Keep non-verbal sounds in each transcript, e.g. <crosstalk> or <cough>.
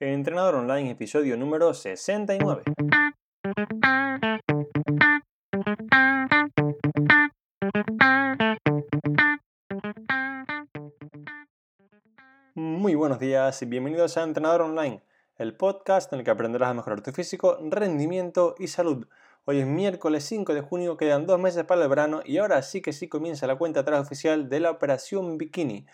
Entrenador Online, episodio número 69. Muy buenos días y bienvenidos a Entrenador Online, el podcast en el que aprenderás a mejorar tu físico, rendimiento y salud. Hoy es miércoles 5 de junio, quedan dos meses para el verano y ahora sí que sí comienza la cuenta atrás oficial de la Operación Bikini.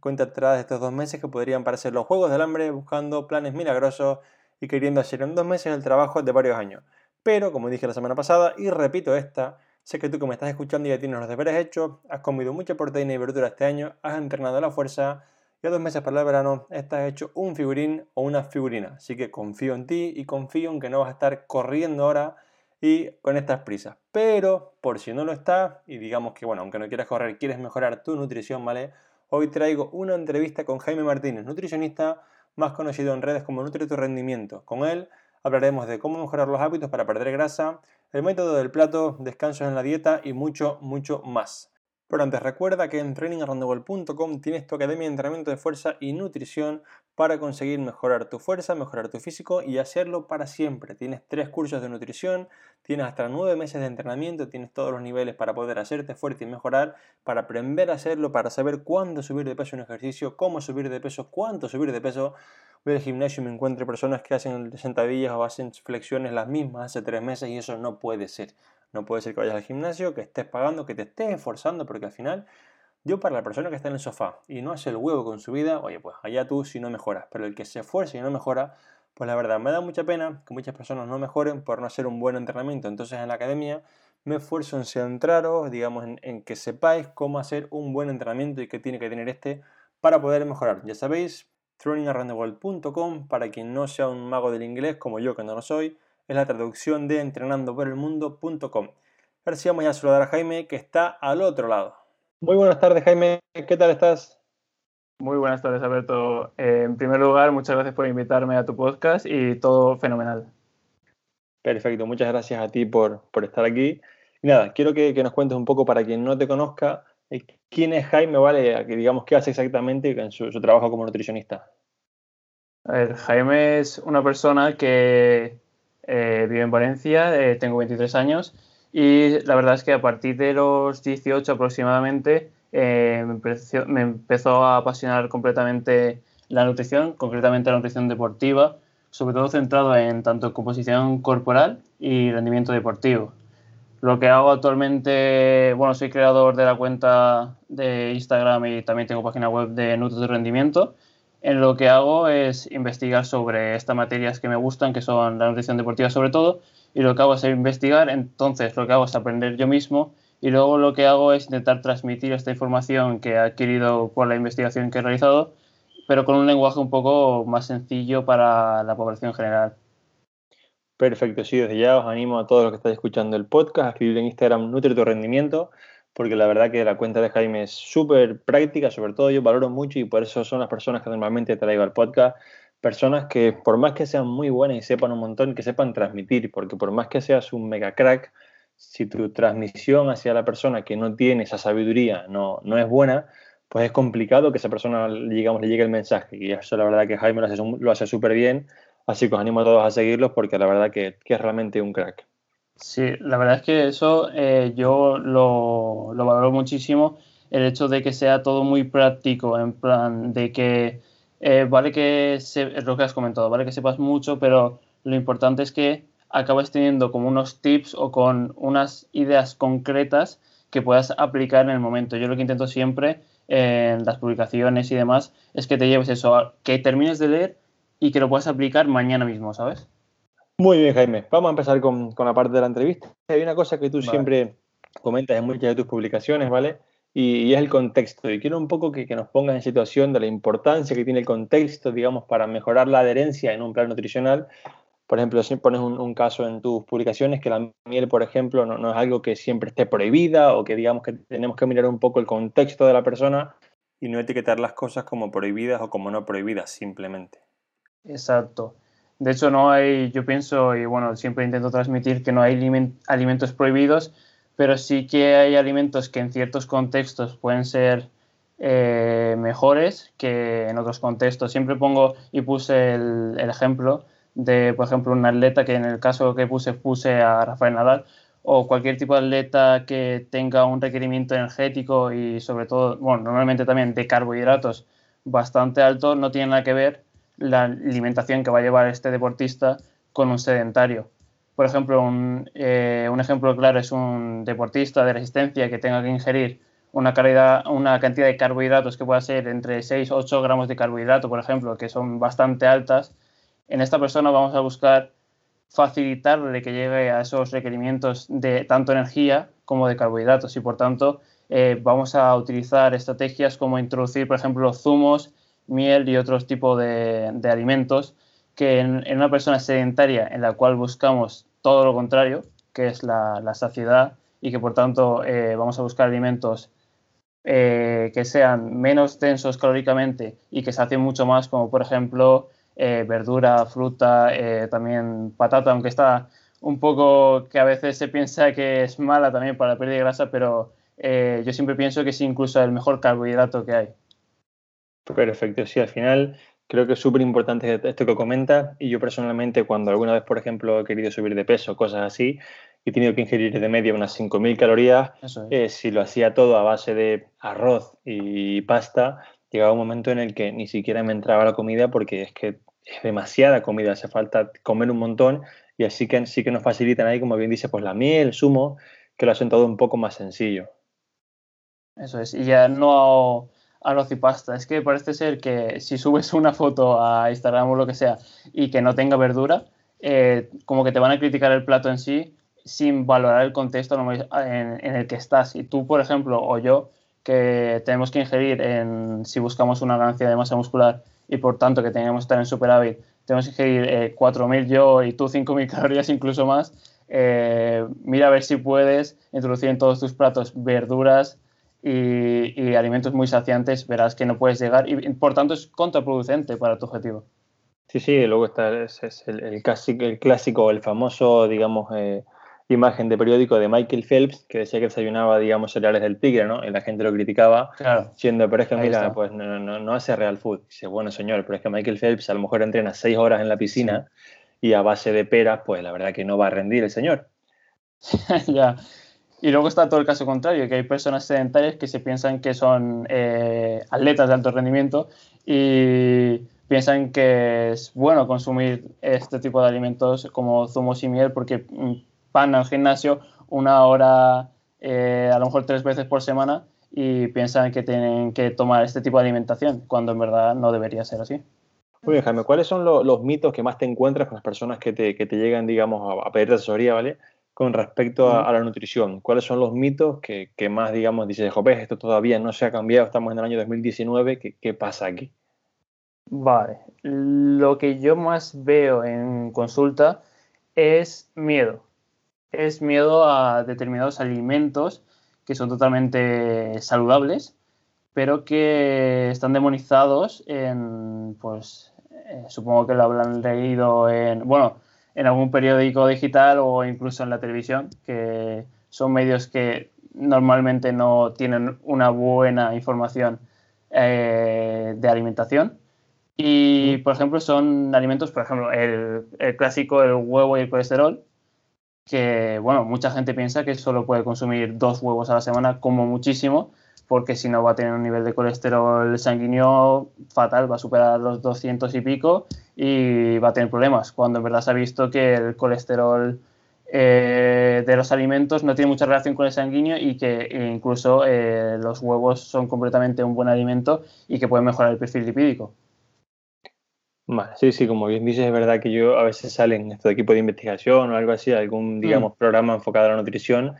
Cuenta atrás de estos dos meses que podrían parecer los Juegos del Hambre buscando planes milagrosos y queriendo hacer en dos meses el trabajo de varios años. Pero, como dije la semana pasada y repito esta, sé que tú que me estás escuchando ya tienes los deberes hechos, has comido mucha proteína y verdura este año, has entrenado la fuerza y a dos meses para el verano estás hecho un figurín o una figurina. Así que confío en ti y confío en que no vas a estar corriendo ahora y con estas prisas. Pero por si no lo estás y digamos que, bueno, aunque no quieras correr, quieres mejorar tu nutrición, ¿vale? Hoy traigo una entrevista con Jaime Martínez, nutricionista más conocido en redes como Nutri tu Rendimiento. Con él hablaremos de cómo mejorar los hábitos para perder grasa, el método del plato, descansos en la dieta y mucho, mucho más. Pero antes recuerda que en trainingaroundtheworld.com tienes tu academia de entrenamiento de fuerza y nutrición para conseguir mejorar tu fuerza, mejorar tu físico y hacerlo para siempre. Tienes tres cursos de nutrición, tienes hasta nueve meses de entrenamiento, tienes todos los niveles para poder hacerte fuerte y mejorar, para aprender a hacerlo, para saber cuándo subir de peso en ejercicio, cómo subir de peso, cuánto subir de peso. Voy al gimnasio y me encuentro personas que hacen sentadillas o hacen flexiones las mismas hace tres meses y eso no puede ser. No puede ser que vayas al gimnasio, que estés pagando, que te estés esforzando, porque al final, yo para la persona que está en el sofá y no hace el huevo con su vida, oye, pues allá tú si no mejoras. Pero el que se esfuerza y no mejora, pues la verdad me da mucha pena que muchas personas no mejoren por no hacer un buen entrenamiento. Entonces en la academia me esfuerzo en centraros, digamos, en, que sepáis cómo hacer un buen entrenamiento y qué tiene que tener este para poder mejorar. Ya sabéis, trainingaroundtheworld.com para quien no sea un mago del inglés como yo que no lo soy es la traducción de entrenandoporelmundo.com. Ahora sí vamos a saludar a Jaime, que está al otro lado. Muy buenas tardes, Jaime. ¿Qué tal estás? Muy buenas tardes, Alberto. Eh, en primer lugar, muchas gracias por invitarme a tu podcast y todo fenomenal. Perfecto, muchas gracias a ti por, por estar aquí. Y nada, quiero que, que, nos cuentes un poco para quien no te conozca, eh, quién es Jaime, ¿vale? Que digamos qué hace exactamente en su, su trabajo como nutricionista. A ver, Jaime es una persona que eh, vivo en Valencia, eh, tengo 23 años y la verdad es que a partir de los 18 aproximadamente eh, me, empezó, me, empezó, a apasionar completamente la nutrición, concretamente la nutrición deportiva, sobre todo centrado en tanto composición corporal y rendimiento deportivo. Lo que hago actualmente, bueno, soy creador de la cuenta de Instagram y también tengo página web de Nutri de Rendimiento en lo que hago es investigar sobre estas materias que me gustan, que son la nutrición deportiva sobre todo, y lo que hago es investigar, entonces lo que hago es aprender yo mismo y luego lo que hago es intentar transmitir esta información que he adquirido por la investigación que he realizado, pero con un lenguaje un poco más sencillo para la población general. Perfecto, sí, desde ya os animo a todos los que estáis escuchando el podcast a escribir en Instagram Nutri tu rendimiento porque la verdad que la cuenta de Jaime es súper práctica, sobre todo yo valoro mucho y por eso son las personas que normalmente traigo al podcast, personas que por más que sean muy buenas y sepan un montón, que sepan transmitir, porque por más que seas un mega crack, si tu transmisión hacia la persona que no tiene esa sabiduría no, no es buena, pues es complicado que esa persona, digamos, le llegue el mensaje. Y eso la verdad que Jaime lo hace súper bien, así que os animo a todos a seguirlos porque la verdad que es realmente un crack. Sí, la verdad es que eso eh, yo lo, lo, valoro muchísimo, el hecho de que sea todo muy práctico, en plan de que eh, vale que, se, es lo que has comentado, vale que sepas mucho, pero lo importante es que acabes teniendo como unos tips o con unas ideas concretas que puedas aplicar en el momento. Yo lo que intento siempre en las publicaciones y demás es que te lleves eso, que termines de leer y que lo puedas aplicar mañana mismo, ¿sabes? Muy bien, Jaime. Vamos a empezar con, con, la parte de la entrevista. Hay una cosa que tú vale. siempre comentas en muchas de tus publicaciones, ¿vale? Y, y es el contexto. Y quiero un poco que, que, nos pongas en situación de la importancia que tiene el contexto, digamos, para mejorar la adherencia en un plan nutricional. Por ejemplo, si pones un, un caso en tus publicaciones que la miel, por ejemplo, no, no, es algo que siempre esté prohibida o que digamos que tenemos que mirar un poco el contexto de la persona y no etiquetar las cosas como prohibidas o como no prohibidas simplemente. Exacto. De hecho, no hay, yo pienso, y bueno, siempre intento transmitir que no hay alimentos prohibidos, pero sí que hay alimentos que en ciertos contextos pueden ser eh, mejores que en otros contextos. Siempre pongo y puse el, ejemplo de, por ejemplo, un atleta que en el caso que puse, puse a Rafael Nadal, o cualquier tipo de atleta que tenga un requerimiento energético y sobre todo, bueno, normalmente también de carbohidratos bastante alto, no tiene nada que ver la alimentación que va a llevar este deportista con un sedentario. Por ejemplo, un, eh, ejemplo claro es un deportista de resistencia que tenga que ingerir una, una cantidad de carbohidratos que pueda ser entre 6 o 8 gramos de carbohidrato, por ejemplo, que son bastante altas, en esta persona vamos a buscar facilitarle que llegue a esos requerimientos de tanto energía como de carbohidratos y por tanto eh, vamos a utilizar estrategias como introducir, por ejemplo, zumos, miel y otros tipos de, alimentos que en, una persona sedentaria en la cual buscamos todo lo contrario, que es la, saciedad y que por tanto eh, vamos a buscar alimentos eh, que sean menos densos calóricamente y que se hacen mucho más, como por ejemplo eh, verdura, fruta, eh, también patata, aunque está un poco que a veces se piensa que es mala también para la pérdida de grasa, pero yo siempre pienso que es incluso el mejor carbohidrato que hay. Perfecto, sí, al final creo que es súper importante esto que comenta y yo personalmente cuando alguna vez, por ejemplo, he querido subir de peso, cosas así, he tenido que ingerir de media unas 5.000 calorías. Eh, si lo hacía todo a base de arroz y pasta, llegaba un momento en el que ni siquiera me entraba la comida porque es que es demasiada comida, hace falta comer un montón y así que sí que nos facilitan ahí, como bien dice, pues la miel, el zumo, que lo hacen todo un poco más sencillo. Eso es, y ya no arroz y pasta, es que parece ser que si subes una foto a Instagram o lo que sea y que no tenga verdura, eh, como que te van a criticar el plato en sí sin valorar el contexto en, el que estás. Y tú, por ejemplo, o yo, que tenemos que ingerir en, si buscamos una ganancia de masa muscular y por tanto que tenemos que estar en superávit, tenemos que ingerir 4.000 eh, yo y tú 5.000 <laughs> calorías incluso más, eh, mira a ver si puedes introducir en todos tus platos verduras y, alimentos muy saciantes, verás que no puedes llegar y por tanto es contraproducente para tu objetivo. Sí, sí, luego está es, el, el, clásico, el, clásico, el famoso, digamos, eh, imagen de periódico de Michael Phelps que decía que desayunaba, digamos, cereales del tigre, ¿no? Y la gente lo criticaba, claro. siendo, pero es que mira, pues no, no, no, hace real food. Dice, bueno, señor, pero es que Michael Phelps a lo mejor entrena seis horas en la piscina y a base de peras, pues la verdad que no va a rendir el señor. <laughs> ya. Y luego está todo el caso contrario, que hay personas sedentarias que se piensan que son eh, atletas de alto rendimiento y piensan que es bueno consumir este tipo de alimentos como zumos y miel porque mm, van al gimnasio una hora, eh, a lo mejor tres veces por semana, y piensan que tienen que tomar este tipo de alimentación, cuando en verdad no debería ser así. Muy bien, Jaime, ¿cuáles son los mitos que más te encuentras con las personas que te, que te llegan, digamos, a, pedir asesoría, ¿vale? Con respecto a, la nutrición, ¿cuáles son los mitos que, que más, digamos, dices, joder, esto todavía no se ha cambiado, estamos en el año 2019, ¿qué, qué pasa aquí? Vale, lo que yo más veo en consulta es miedo. Es miedo a determinados alimentos que son totalmente saludables, pero que están demonizados en, pues, eh, supongo que lo habrán leído en, bueno, en algún periódico digital o incluso en la televisión, que son medios que normalmente no tienen una buena información eh, de alimentación. Y, por ejemplo, son alimentos, por ejemplo, el, el clásico, el huevo y el colesterol, que, bueno, mucha gente piensa que solo puede consumir dos huevos a la semana como muchísimo, porque si no va a tener un nivel de colesterol sanguíneo fatal, va a superar los 200 y pico y va a tener problemas, cuando en verdad se ha visto que el colesterol eh, de los alimentos no tiene mucha relación con el sanguíneo y que incluso eh, los huevos son completamente un buen alimento y que pueden mejorar el perfil lipídico. Vale, sí, sí, como bien dices, es verdad que yo a veces salen estos equipo de investigación o algo así, algún, mm. digamos, programa enfocado a la nutrición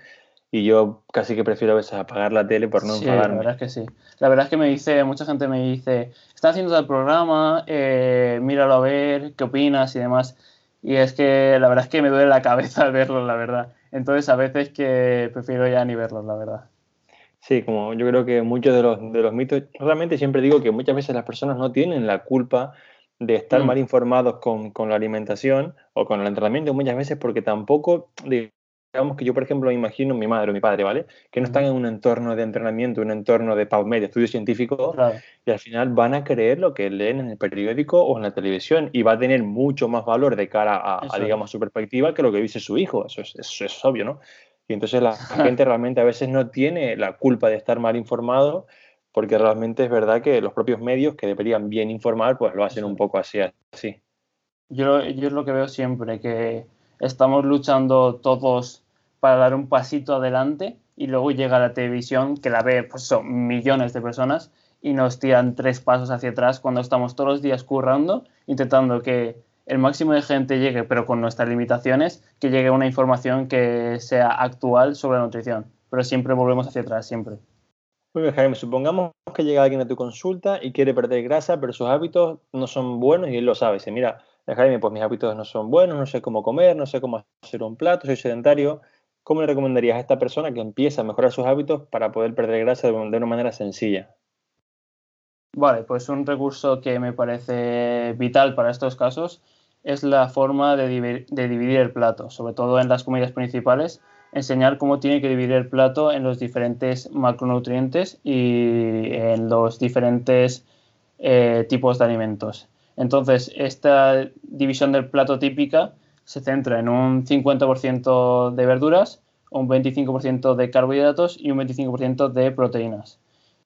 y yo casi que prefiero a veces apagar la tele por no sí, La verdad es que sí. La verdad es que me dice, mucha gente me dice, está haciendo el programa, eh, míralo a ver, qué opinas y demás. Y es que la verdad es que me duele la cabeza <laughs> al verlo, la verdad. Entonces a veces que prefiero ya ni verlos, la verdad. Sí, como yo creo que muchos de los, de los mitos, realmente siempre digo que muchas veces las personas no tienen la culpa de estar mm. mal informados con, la alimentación o con el entrenamiento muchas veces porque tampoco, digamos que yo, por ejemplo, me imagino mi madre o mi padre, ¿vale? Que no están en un entorno de entrenamiento, un entorno de PubMed, de estudio científico, y al final van a creer lo que leen en el periódico o en la televisión y va a tener mucho más valor de cara a, digamos, su perspectiva que lo que dice su hijo. Eso es, eso es obvio, ¿no? Y entonces la <laughs> gente realmente a veces no tiene la culpa de estar mal informado porque realmente es verdad que los propios medios que deberían bien informar, pues lo hacen un poco así. así. Yo, yo es lo que veo siempre, que estamos luchando todos para dar un pasito adelante y luego llega la televisión que la ve pues son millones de personas y nos tiran tres pasos hacia atrás cuando estamos todos los días currando, intentando que el máximo de gente llegue, pero con nuestras limitaciones, que llegue una información que sea actual sobre la nutrición. Pero siempre volvemos hacia atrás, siempre. Muy bien, Jaime. Supongamos que llega alguien a tu consulta y quiere perder grasa, pero sus hábitos no son buenos y él lo sabe. Dice, mira, Jaime, pues mis hábitos no son buenos, no sé cómo comer, no sé cómo hacer un plato, soy sedentario. ¿Cómo le recomendarías a esta persona que empieza a mejorar sus hábitos para poder perder grasa de una manera sencilla? Vale, pues un recurso que me parece vital para estos casos es la forma de, dividir el plato, sobre todo en las comidas principales, enseñar cómo tiene que dividir el plato en los diferentes macronutrientes y en los diferentes eh, tipos de alimentos. Entonces, esta división del plato típica se centra en un 50% de verduras, un 25% de carbohidratos y un 25% de proteínas.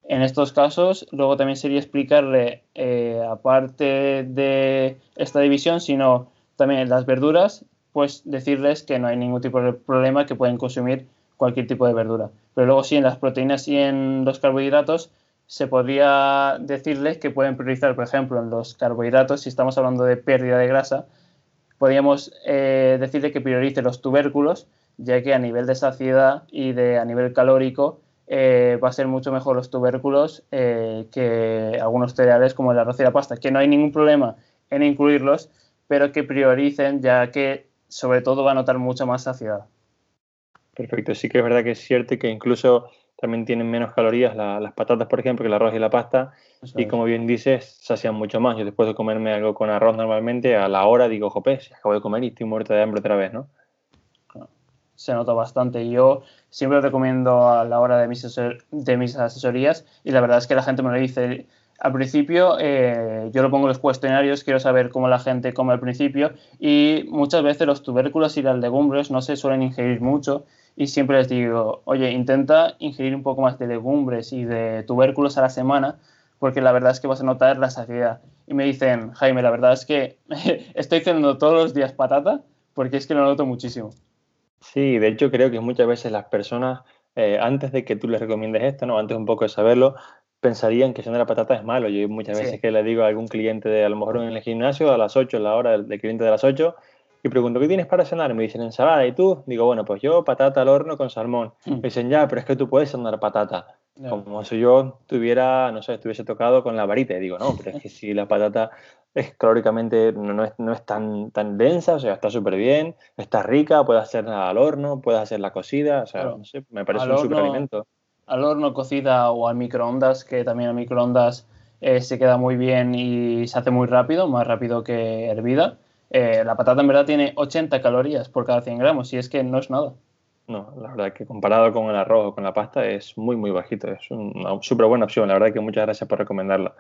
En estos casos, luego también sería explicarle, eh, aparte de esta división, sino también las verduras, pues decirles que no hay ningún tipo de problema, que pueden consumir cualquier tipo de verdura. Pero luego sí, en las proteínas y en los carbohidratos, se podría decirles que pueden priorizar, por ejemplo, en los carbohidratos, si estamos hablando de pérdida de grasa, podríamos eh, decirle que priorice los tubérculos, ya que a nivel de saciedad y de, a nivel calórico eh, va a ser mucho mejor los tubérculos eh, que algunos cereales como el arroz y la pasta, que no hay ningún problema en incluirlos, pero que prioricen, ya que sobre todo va a notar mucha más saciedad. Perfecto, sí que es verdad que es cierto que incluso también tienen menos calorías las patatas, por ejemplo, que el arroz y la pasta, y como bien dices, sacian mucho más. Yo después de comerme algo con arroz normalmente, a la hora digo, jope, si acabo de comer y estoy muerto de hambre otra vez, ¿no? Se nota bastante. Yo siempre recomiendo a la hora de mis, de mis asesorías y la verdad es que la gente me lo dice. Al principio eh, yo lo pongo en los cuestionarios, quiero saber cómo la gente come al principio y muchas veces los tubérculos y las legumbres no se suelen ingerir mucho y siempre les digo, oye, intenta ingerir un poco más de legumbres y de tubérculos a la semana porque la verdad es que vas a notar la saciedad. Y me dicen, Jaime, la verdad es que <laughs> estoy cenando todos los días patata porque es que lo noto muchísimo. Sí, de hecho creo que muchas veces las personas, eh, antes de que tú les recomiendes esto, ¿no? antes un poco de saberlo, pensarían que cenar la patata es malo. Yo muchas veces que le digo a algún cliente, de, a lo mejor en el gimnasio, a las 8, la hora del, cliente de las 8, y pregunto, ¿qué tienes para cenar? Me dicen ensalada, ¿y tú? Digo, bueno, pues yo patata al horno con salmón. Mm. Me dicen, ya, pero es que tú puedes cenar patata. Como si yo tuviera, no sé, estuviese tocado con la varita. Y digo, no, pero es que si la patata es calóricamente no, es, no es tan, tan densa, o sea, está súper bien, está rica, puedes hacerla al horno, puedes hacerla cocida, o sea, no sé, me parece un superalimento. Al horno, cocida o al microondas, que también al microondas eh, se queda muy bien y se hace muy rápido, más rápido que hervida. Eh, la patata en verdad tiene 80 calorías por cada 100 gramos y es que no es nada. No, la verdad que comparado con el arroz o con la pasta es muy, muy bajito. Es una súper buena opción. La verdad que muchas gracias por recomendarla.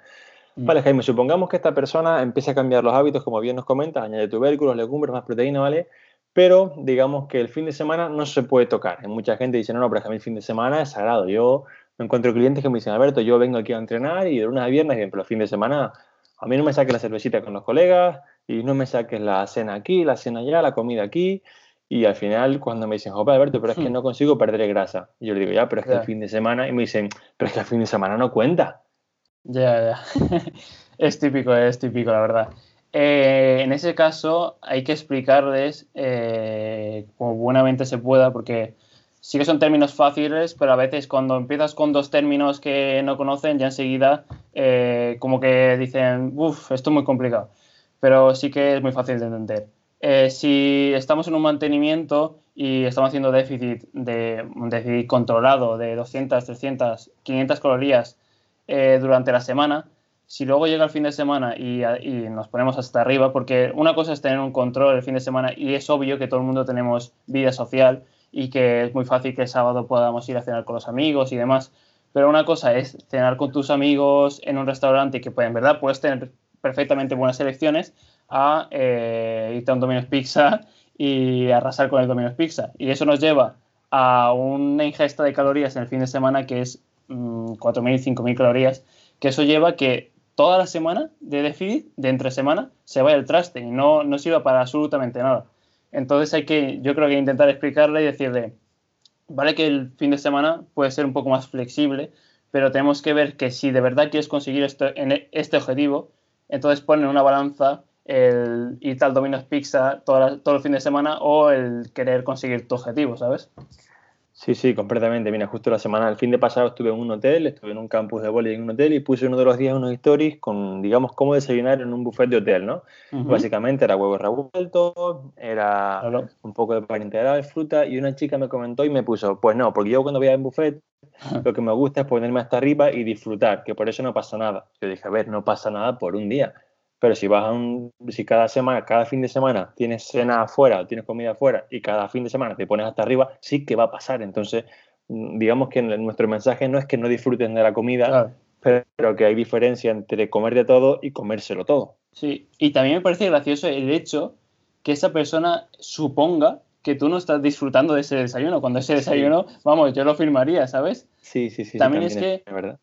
Mm. Vale, Jaime, supongamos que esta persona empieza a cambiar los hábitos, como bien nos comentas, añade tubérculos, legumbres, más proteína, ¿vale? Pero digamos que el fin de semana no se puede tocar. Hay mucha gente dice, no, no, pero es que el fin de semana es sagrado. Yo me encuentro clientes que me dicen, Alberto, yo vengo aquí a entrenar y de lunes a viernes, bien, pero el fin de semana a mí no me saques la cervecita con los colegas y no me saques la cena aquí, la cena allá, la comida aquí. Y al final, cuando me dicen, Jope, Alberto, pero es que hmm. no consigo perder grasa. Y yo le digo, ya, pero es que el fin de semana. Y me dicen, pero es que el fin de semana no cuenta. Ya, ya. <laughs> es típico, es típico, la verdad. Eh, en ese caso, hay que explicarles eh, como buenamente se pueda, porque sí que son términos fáciles, pero a veces cuando empiezas con dos términos que no conocen, ya enseguida eh, como que dicen, uff, esto es muy complicado. Pero sí que es muy fácil de entender. Eh, si estamos en un mantenimiento y estamos haciendo déficit, de, déficit controlado de 200, 300, 500 calorías durante la semana, si luego llega el fin de semana y, nos ponemos hasta arriba, porque una cosa es tener un control el fin de semana y es obvio que todo el mundo tenemos vida social y que es muy fácil que el sábado podamos ir a cenar con los amigos y demás. Pero una cosa es cenar con tus amigos en un restaurante que pues, en verdad puedes tener perfectamente buenas elecciones a eh, irte a un Domino's Pizza y arrasar con el Domino's Pizza. Y eso nos lleva a una ingesta de calorías en el fin de semana que es 4.000, mm, 5.000 calorías, que eso lleva que toda la semana de déficit, de entre semana, se vaya el traste y no, no sirva para absolutamente nada. Entonces hay que, yo creo que intentar explicarle y decirle, vale que el fin de semana puede ser un poco más flexible, pero tenemos que ver que si de verdad quieres conseguir esto, en este objetivo, entonces ponen una balanza el ir al Domino's Pizza todo, todo el fin de semana o el querer conseguir tu objetivo, ¿sabes? Sí, sí, completamente. Mira, justo la semana, el fin de pasado estuve en un hotel, estuve en un campus de voleibol en un hotel y puse uno de los días unos stories con, digamos, cómo desayunar en un buffet de hotel, ¿no? Básicamente era huevos revueltos, era un poco de pan integral, fruta y una chica me comentó y me puso, pues no, porque yo cuando voy a un buffet lo que me gusta es ponerme hasta arriba y disfrutar, que por eso no pasa nada. Yo dije, a ver, no pasa nada por un día. Pero si vas a un, si cada semana, cada fin de semana tienes cena afuera, tienes comida afuera y cada fin de semana te pones hasta arriba, sí que va a pasar. Entonces, mm, digamos que nuestro mensaje no es que no disfruten de la comida, pero que hay diferencia entre comer de todo y comérselo todo. Sí, y también me parece gracioso el hecho que esa persona suponga que tú no estás disfrutando de ese desayuno, cuando ese desayuno, vamos, yo lo firmaría, ¿sabes? Sí, sí, sí. También, es que verdad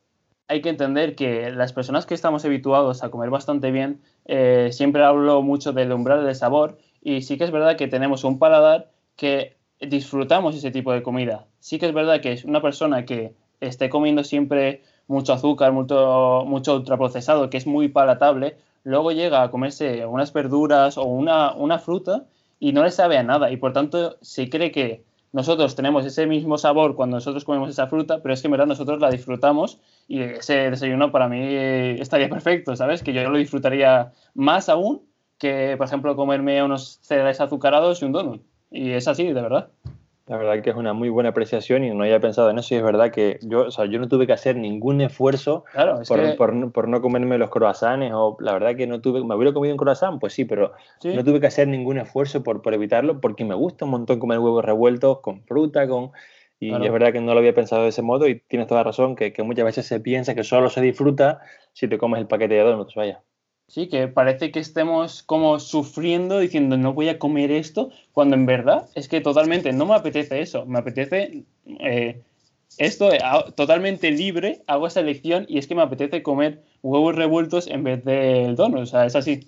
hay que entender que las personas que estamos habituados a comer bastante bien, eh, siempre hablo mucho del umbral del sabor y sí que es verdad que tenemos un paladar que disfrutamos ese tipo de comida. Sí que es verdad que es una persona que esté comiendo siempre mucho azúcar, mucho, mucho ultraprocesado, que es muy palatable, luego llega a comerse unas verduras o una, una fruta y no le sabe a nada y por tanto se cree que nosotros tenemos ese mismo sabor cuando nosotros comemos esa fruta, pero es que en verdad nosotros la disfrutamos y ese desayuno para mí estaría perfecto, ¿sabes? Que yo lo disfrutaría más aún que, por ejemplo, comerme unos cereales azucarados y un donut. Y es así, de verdad. La verdad que es una muy buena apreciación y no había pensado en eso. Y es verdad que yo, o sea, yo no tuve que hacer ningún esfuerzo por, por, no comerme los croissants. O la verdad que no tuve. ¿Me hubiera comido un croissant? Pues sí, pero no tuve que hacer ningún esfuerzo por, por evitarlo porque me gusta un montón comer huevos revueltos con fruta, con. Y es verdad que no lo había pensado de ese modo y tienes toda la razón que, que muchas veces se piensa que solo se disfruta si te comes el paquete de donuts, vaya. Sí, que parece que estemos como sufriendo diciendo no voy a comer esto, cuando en verdad es que totalmente no me apetece eso, me apetece eh, esto eh, totalmente libre, hago esa elección y es que me apetece comer huevos revueltos en vez del donut, o sea, es así.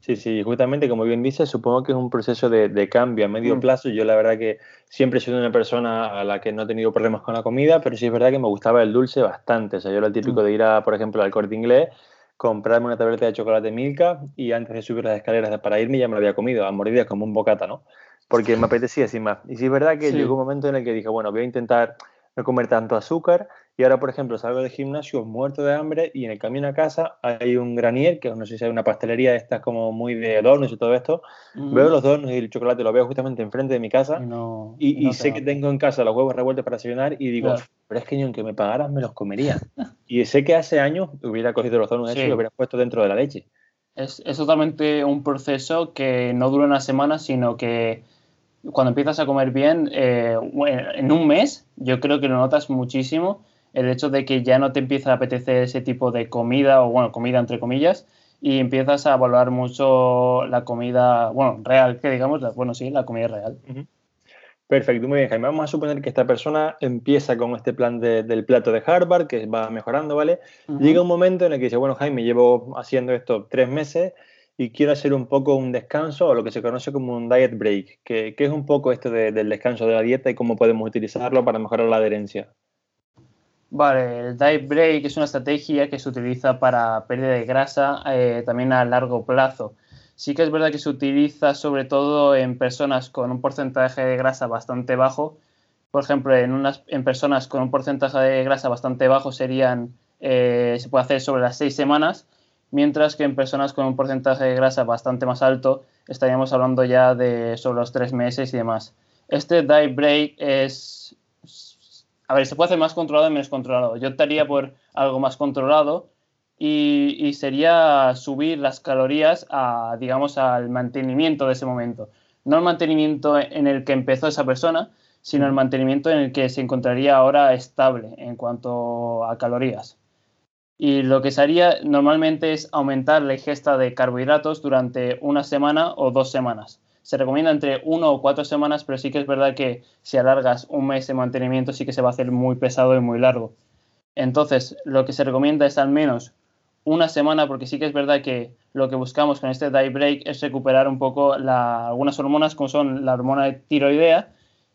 Sí, sí, justamente como bien dices, supongo que es un proceso de, cambio a medio mm. plazo. Yo la verdad que siempre he sido una persona a la que no he tenido problemas con la comida, pero sí es verdad que me gustaba el dulce bastante. O sea, yo era el típico mm. de ir a, por ejemplo, al corte inglés comprarme una tableta de chocolate Milka y antes de subir las escaleras para irme ya me lo había comido, a mordidas como un bocata, ¿no? Porque me apetecía sin más. Y sí es verdad que llegó un momento en el que dije, bueno, voy a intentar no comer tanto azúcar y ahora, por ejemplo, salgo del gimnasio muerto de hambre y en el camino a casa hay un granier, que no sé si hay una pastelería de estas como muy de donuts y todo esto. Veo los donuts y el chocolate, lo veo justamente enfrente de mi casa y, sé que tengo en casa los huevos revueltos para desayunar y digo, pero es que ni aunque me pagaras me los comería. y sé que hace años hubiera cogido los donuts y los hubiera puesto dentro de la leche. Es, es totalmente un proceso que no dura una semana, sino que cuando empiezas a comer bien, eh, en un mes, yo creo que lo notas muchísimo el hecho de que ya no te empieza a apetecer ese tipo de comida, o bueno, comida entre comillas, y empiezas a valorar mucho la comida, bueno, real, que digamos, bueno, sí, la comida real. Perfecto, muy bien, Jaime. Vamos a suponer que esta persona empieza con este plan del plato de Harvard, que va mejorando, ¿vale? Llega un momento en el que dice, bueno, Jaime, llevo haciendo esto tres meses y quiero hacer un poco un descanso o lo que se conoce como un diet break. ¿Qué, es un poco esto del descanso de la dieta y cómo podemos utilizarlo para mejorar la adherencia? Vale, el diet break es una estrategia que se utiliza para pérdida de grasa eh, también a largo plazo. Sí que es verdad que se utiliza sobre todo en personas con un porcentaje de grasa bastante bajo. Por ejemplo, en, unas, en personas con un porcentaje de grasa bastante bajo serían, eh, se puede hacer sobre las seis semanas, mientras que en personas con un porcentaje de grasa bastante más alto estaríamos hablando ya de sobre los tres meses y demás. Este diet break es a ver, se puede hacer más controlado y menos controlado. Yo optaría por algo más controlado y, sería subir las calorías a, digamos, al mantenimiento de ese momento. No el mantenimiento en el que empezó esa persona, sino el mantenimiento en el que se encontraría ahora estable en cuanto a calorías. Y lo que se haría normalmente es aumentar la ingesta de carbohidratos durante una semana o dos semanas. Se recomienda entre uno o cuatro semanas, pero sí que es verdad que si alargas un mes de mantenimiento sí que se va a hacer muy pesado y muy largo. Entonces, lo que se recomienda es al menos una semana, porque sí que es verdad que lo que buscamos con este die break es recuperar un poco algunas hormonas, como son la hormona tiroidea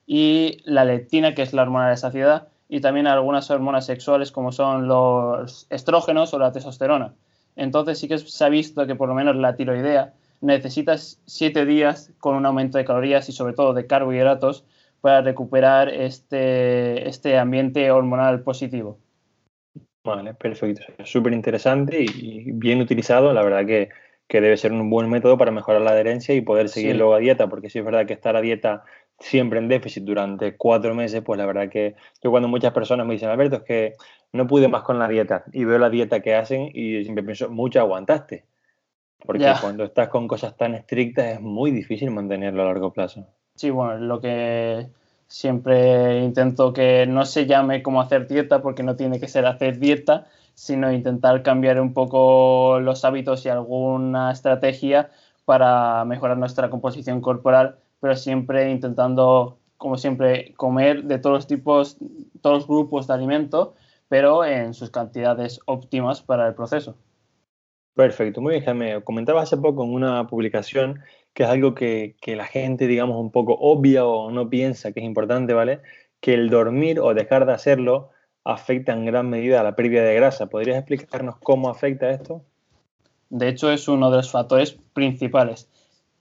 y la leptina, que es la hormona de saciedad, y también algunas hormonas sexuales, como son los estrógenos o la testosterona. Entonces sí que se ha visto que por lo menos la tiroidea necesita siete días con un aumento de calorías y sobre todo de carbohidratos para recuperar este, este ambiente hormonal positivo. Vale, perfecto. Súper interesante y, bien utilizado. La verdad que, debe ser un buen método para mejorar la adherencia y poder seguir luego a dieta, porque sí es verdad que estar a dieta siempre en déficit durante cuatro meses, pues la verdad que yo cuando muchas personas me dicen, Alberto, es que no pude más con la dieta y veo la dieta que hacen y siempre pienso, mucho aguantaste. Porque cuando estás con cosas tan estrictas es muy difícil mantenerlo a largo plazo. Sí, bueno, lo que Siempre intento que no se llame como hacer dieta porque no tiene que ser hacer dieta, sino intentar cambiar un poco los hábitos y alguna estrategia para mejorar nuestra composición corporal, pero siempre intentando, como siempre, comer de todos los tipos, todos los grupos de alimento, pero en sus cantidades óptimas para el proceso. Perfecto, muy bien, Jaime. Comentaba hace poco en una publicación que es algo que, la gente, digamos, un poco obvia o no piensa que es importante, ¿vale? Que el dormir o dejar de hacerlo afecta en gran medida a la pérdida de grasa. ¿Podrías explicarnos cómo afecta esto? De hecho, es uno de los factores principales.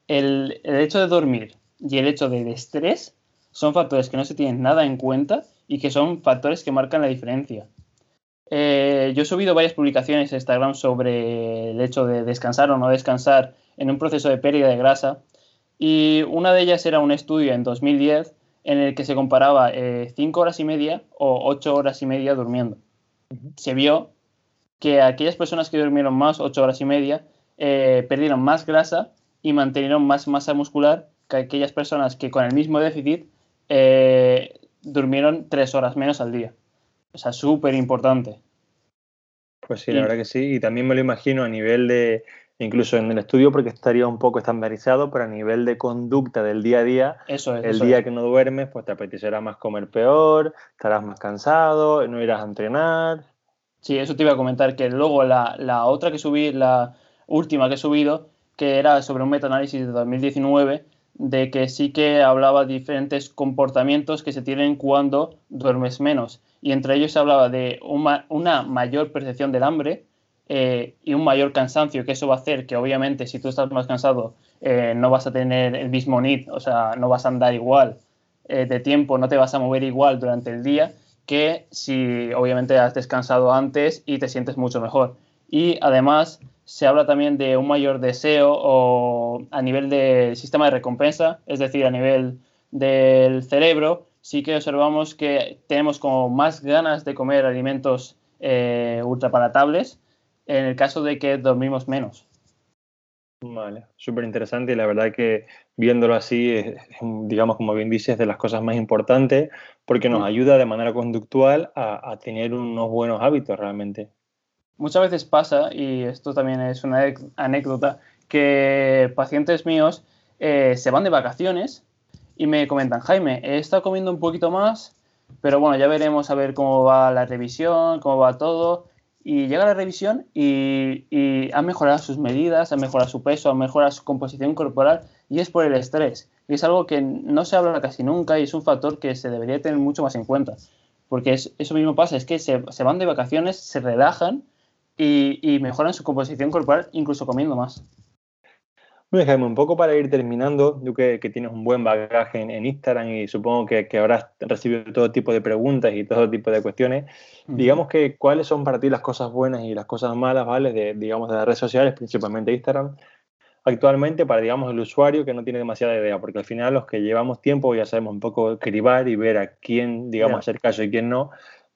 El, hecho de dormir y el hecho del estrés son factores que no se tienen nada en cuenta y que son factores que marcan la diferencia. Eh, yo he subido varias publicaciones en Instagram sobre el hecho de descansar o no descansar en un proceso de pérdida de grasa y una de ellas era un estudio en 2010 en el que se comparaba 5 eh, horas y media o 8 horas y media durmiendo. Se vio que aquellas personas que durmieron más, 8 horas y media, eh, perdieron más grasa y mantuvieron más masa muscular que aquellas personas que con el mismo déficit durmieron 3 horas menos al día. O sea, súper importante. Pues sí, la verdad que sí. Y también me lo imagino a nivel de, incluso en el estudio porque estaría un poco estandarizado, pero a nivel de conducta del día a día, eso el día que no duermes, pues te apetecerá más comer peor, estarás más cansado, no irás a entrenar. Sí, eso te iba a comentar, que luego la, la otra que subí, la última que he subido, que era sobre un metaanálisis de 2019, de que sí que hablaba de diferentes comportamientos que se tienen cuando duermes menos. Y entre ellos se hablaba de una, mayor percepción del hambre, eh, y un mayor cansancio, que eso va a hacer que obviamente si tú estás más cansado eh, no vas a tener el mismo need, o sea, no vas a andar igual eh, de tiempo, no te vas a mover igual durante el día que si obviamente has descansado antes y te sientes mucho mejor. Y además se habla también de un mayor deseo o a nivel del sistema de recompensa, es decir, a nivel del cerebro, sí que observamos que tenemos como más ganas de comer alimentos ultrapalatables en el caso de que dormimos menos. Vale, súper interesante y la verdad que viéndolo así, es, digamos, como bien dices, de las cosas más importantes porque nos ayuda de manera conductual a, tener unos buenos hábitos realmente. Muchas veces pasa, y esto también es una anécdota, que pacientes míos eh, se van de vacaciones y me comentan, Jaime, he estado comiendo un poquito más, pero bueno, ya veremos a ver cómo va la revisión, cómo va todo y llega la revisión y, y, ha mejorado sus medidas, ha mejorado su peso, ha mejorado su composición corporal y es por el estrés. Y es algo que no se habla casi nunca y es un factor que se debería tener mucho más en cuenta. Porque eso mismo pasa, es que se, van de vacaciones, se relajan y mejoran su composición corporal incluso comiendo más. Bueno, Jaime, un poco para ir terminando, tú que, tienes un buen bagaje en, Instagram y supongo que, habrás recibido todo tipo de preguntas y todo tipo de cuestiones, digamos que cuáles son para ti las cosas buenas y las cosas malas, ¿vale? De, digamos, de las redes sociales, principalmente Instagram, actualmente para, digamos, el usuario que no tiene demasiada idea, porque al final los que llevamos tiempo ya sabemos un poco cribar y ver a quién, digamos, hacer caso y quién no,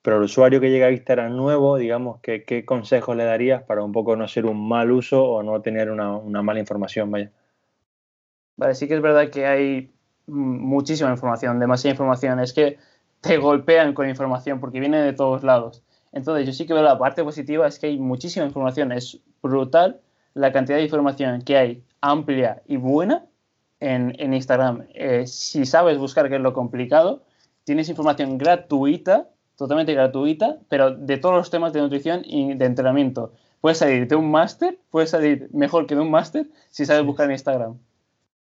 pero el usuario que llega a Instagram nuevo, digamos, ¿qué, ¿qué, consejos le darías para un poco no hacer un mal uso o no tener una, mala información? Vale, sí que es verdad que hay muchísima información, demasiada información. Es que te golpean con información porque viene de todos lados. Entonces, yo sí que veo la parte positiva, es que hay muchísima información. Es brutal la cantidad de información que hay amplia y buena en, en Instagram. Eh, si sabes buscar, qué es lo complicado, tienes información gratuita, totalmente gratuita, pero de todos los temas de nutrición y de entrenamiento. Puedes salir de un máster, puedes salir mejor que de un máster si sabes buscar en Instagram.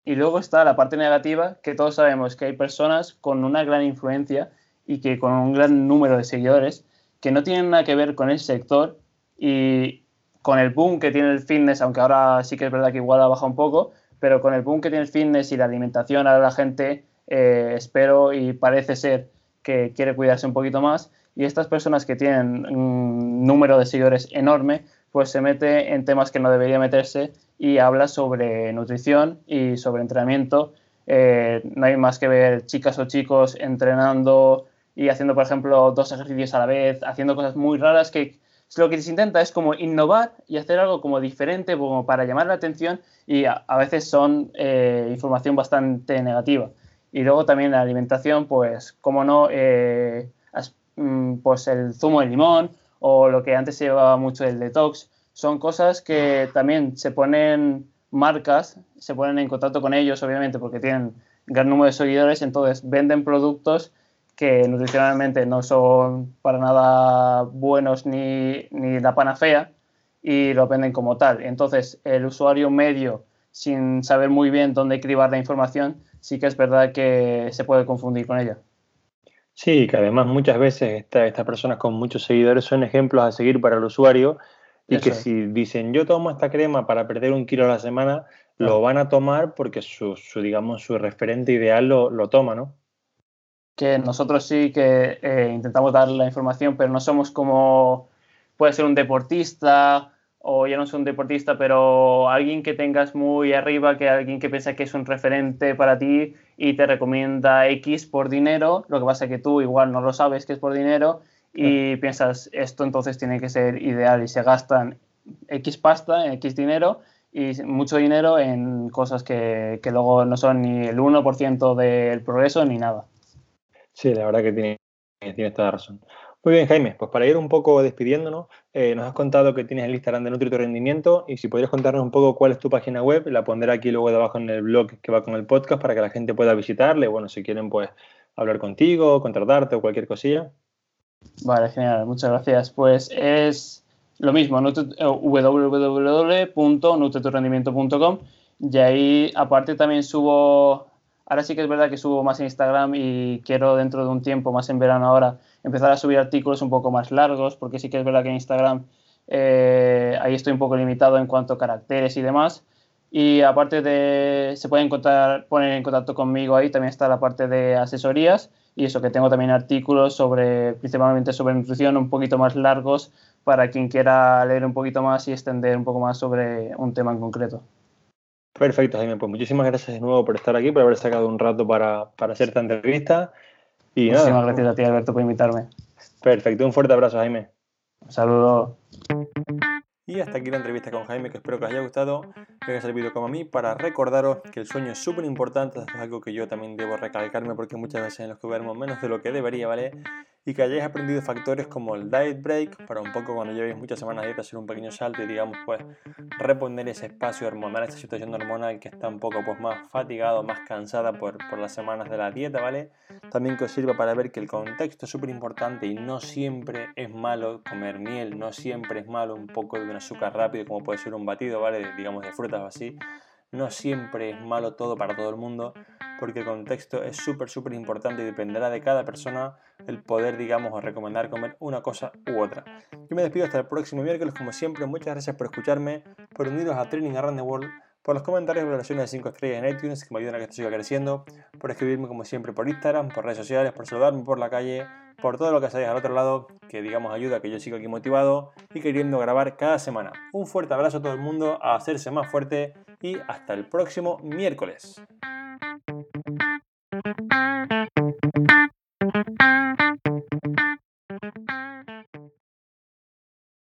Y luego está la parte negativa, que todos sabemos que hay personas con una gran influencia y que con un gran número de seguidores que no tienen nada que ver con el sector y con el boom que tiene el fitness, aunque ahora sí que es verdad que igual ha bajado un poco, pero con el boom que tiene el fitness y la alimentación, ahora la gente eh, espero y parece ser que quiere cuidarse un poquito más. Y estas personas que tienen un número de seguidores enorme, pues se mete en temas que no debería meterse y habla sobre nutrición y sobre entrenamiento. Eh, no hay más que ver chicas o chicos entrenando y haciendo, por ejemplo, dos ejercicios a la vez, haciendo cosas muy raras que lo que se intenta es como innovar y hacer algo como diferente, como para llamar la atención y a, veces son eh, información bastante negativa. Y luego también la alimentación, pues, como no, eh, mm, pues el zumo de limón o lo que antes se llevaba mucho el detox, son cosas que también se ponen marcas, se ponen en contacto con ellos, obviamente, porque tienen gran número de seguidores, entonces venden productos que nutricionalmente no son para nada buenos ni, ni la panacea y lo venden como tal. Entonces, el usuario medio, sin saber muy bien dónde cribar la información, sí que es verdad que se puede confundir con ella. Sí, que además muchas veces estas personas con muchos seguidores son ejemplos a seguir para el usuario y que si dicen yo tomo esta crema para perder un kilo a la semana, lo van a tomar porque su, digamos, su referente ideal lo, lo, toma, ¿no? Que nosotros sí que eh, intentamos dar la información, pero no somos como puede ser un deportista o ya no soy un deportista, pero alguien que tengas muy arriba, que alguien que piensa que es un referente para ti y te recomienda X por dinero, lo que pasa es que tú igual no lo sabes que es por dinero y piensas, esto entonces tiene que ser ideal y se gastan X pasta, X dinero y mucho dinero en cosas que, que luego no son ni el 1% del progreso ni nada. Sí, la verdad que tiene, tienes toda razón. Muy bien, Jaime, pues para ir un poco despidiéndonos, eh, nos has contado que tienes el Instagram de Nutri Rendimiento y si podrías contarnos un poco cuál es tu página web, la pondré aquí luego debajo en el blog que va con el podcast para que la gente pueda visitarle, bueno, si quieren pues hablar contigo, contratarte o cualquier cosilla. Vale, genial, muchas gracias. Pues es lo mismo, eh, www.nutriturrendimiento.com y ahí aparte también subo, ahora sí que es verdad que subo más en Instagram y quiero dentro de un tiempo, más en verano ahora, empezar a subir artículos un poco más largos, porque sí que es verdad que en Instagram eh, ahí estoy un poco limitado en cuanto a caracteres y demás. Y aparte de, se pueden poner en contacto conmigo ahí, también está la parte de asesorías y eso que tengo también artículos sobre, principalmente sobre nutrición, un poquito más largos para quien quiera leer un poquito más y extender un poco más sobre un tema en concreto. Perfecto, Jaime. Pues muchísimas gracias de nuevo por estar aquí, por haber sacado un rato para, para hacer esta entrevista. Y Muchísimas gracias a ti, Alberto, por invitarme. Perfecto, un fuerte abrazo, Jaime. Un saludo. Y hasta aquí la entrevista con Jaime, que espero que os haya gustado, que haya servido como a mí para recordaros que el sueño es súper importante, es algo que yo también debo recalcarme porque muchas veces en los que duermo menos de lo que debería, ¿vale? Y que hayáis aprendido factores como el diet break para un poco cuando llevéis muchas semanas de dieta hacer un pequeño salto y digamos pues reponer ese espacio hormonal, esa situación hormonal que está un poco pues más fatigado, más cansada por, por las semanas de la dieta, ¿vale? También que os sirva para ver que el contexto es súper importante y no siempre es malo comer miel, no siempre es malo un poco de un azúcar rápido como puede ser un batido, ¿vale? Digamos de frutas o así. No siempre es malo todo para todo el mundo porque el contexto es súper, súper importante y dependerá de cada persona el poder, digamos, o recomendar comer una cosa u otra. Yo me despido hasta el próximo miércoles, como siempre, muchas gracias por escucharme, por uniros a Training Around the World, por los comentarios y valoraciones de 5 estrellas en iTunes que me ayudan a que esto siga creciendo, por escribirme como siempre por Instagram, por redes sociales, por saludarme por la calle, por todo lo que hacéis al otro lado, que digamos ayuda a que yo siga aquí motivado y queriendo grabar cada semana. Un fuerte abrazo a todo el mundo, a hacerse más fuerte y hasta el próximo miércoles. Thank you.